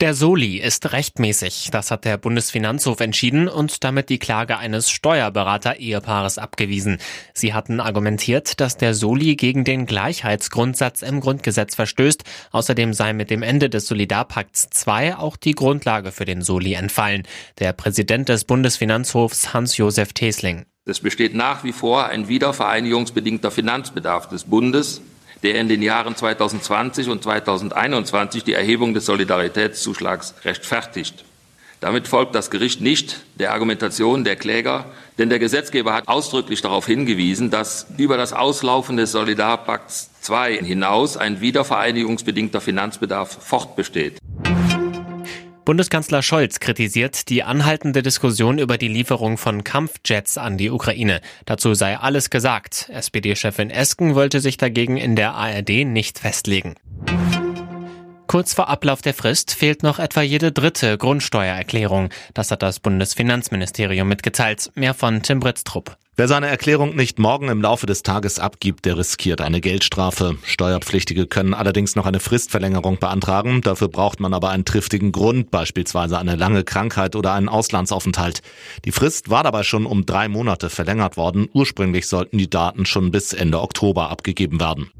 Der Soli ist rechtmäßig. Das hat der Bundesfinanzhof entschieden und damit die Klage eines Steuerberater-Ehepaares abgewiesen. Sie hatten argumentiert, dass der Soli gegen den Gleichheitsgrundsatz im Grundgesetz verstößt. Außerdem sei mit dem Ende des Solidarpakts II auch die Grundlage für den Soli entfallen. Der Präsident des Bundesfinanzhofs Hans-Josef Tesling. Es besteht nach wie vor ein wiedervereinigungsbedingter Finanzbedarf des Bundes der in den Jahren 2020 und 2021 die Erhebung des Solidaritätszuschlags rechtfertigt. Damit folgt das Gericht nicht der Argumentation der Kläger, denn der Gesetzgeber hat ausdrücklich darauf hingewiesen, dass über das Auslaufen des Solidarpakts II hinaus ein wiedervereinigungsbedingter Finanzbedarf fortbesteht. Bundeskanzler Scholz kritisiert die anhaltende Diskussion über die Lieferung von Kampfjets an die Ukraine. Dazu sei alles gesagt. SPD-Chefin Esken wollte sich dagegen in der ARD nicht festlegen. Kurz vor Ablauf der Frist fehlt noch etwa jede dritte Grundsteuererklärung. Das hat das Bundesfinanzministerium mitgeteilt. Mehr von Tim Britztrup. Wer seine Erklärung nicht morgen im Laufe des Tages abgibt, der riskiert eine Geldstrafe. Steuerpflichtige können allerdings noch eine Fristverlängerung beantragen. Dafür braucht man aber einen triftigen Grund, beispielsweise eine lange Krankheit oder einen Auslandsaufenthalt. Die Frist war dabei schon um drei Monate verlängert worden. Ursprünglich sollten die Daten schon bis Ende Oktober abgegeben werden.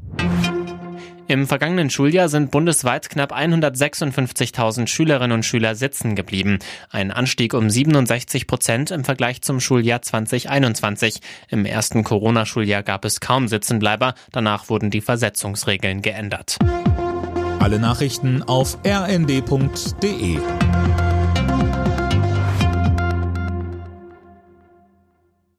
Im vergangenen Schuljahr sind bundesweit knapp 156.000 Schülerinnen und Schüler sitzen geblieben. Ein Anstieg um 67 Prozent im Vergleich zum Schuljahr 2021. Im ersten Corona-Schuljahr gab es kaum Sitzenbleiber. Danach wurden die Versetzungsregeln geändert. Alle Nachrichten auf rnd.de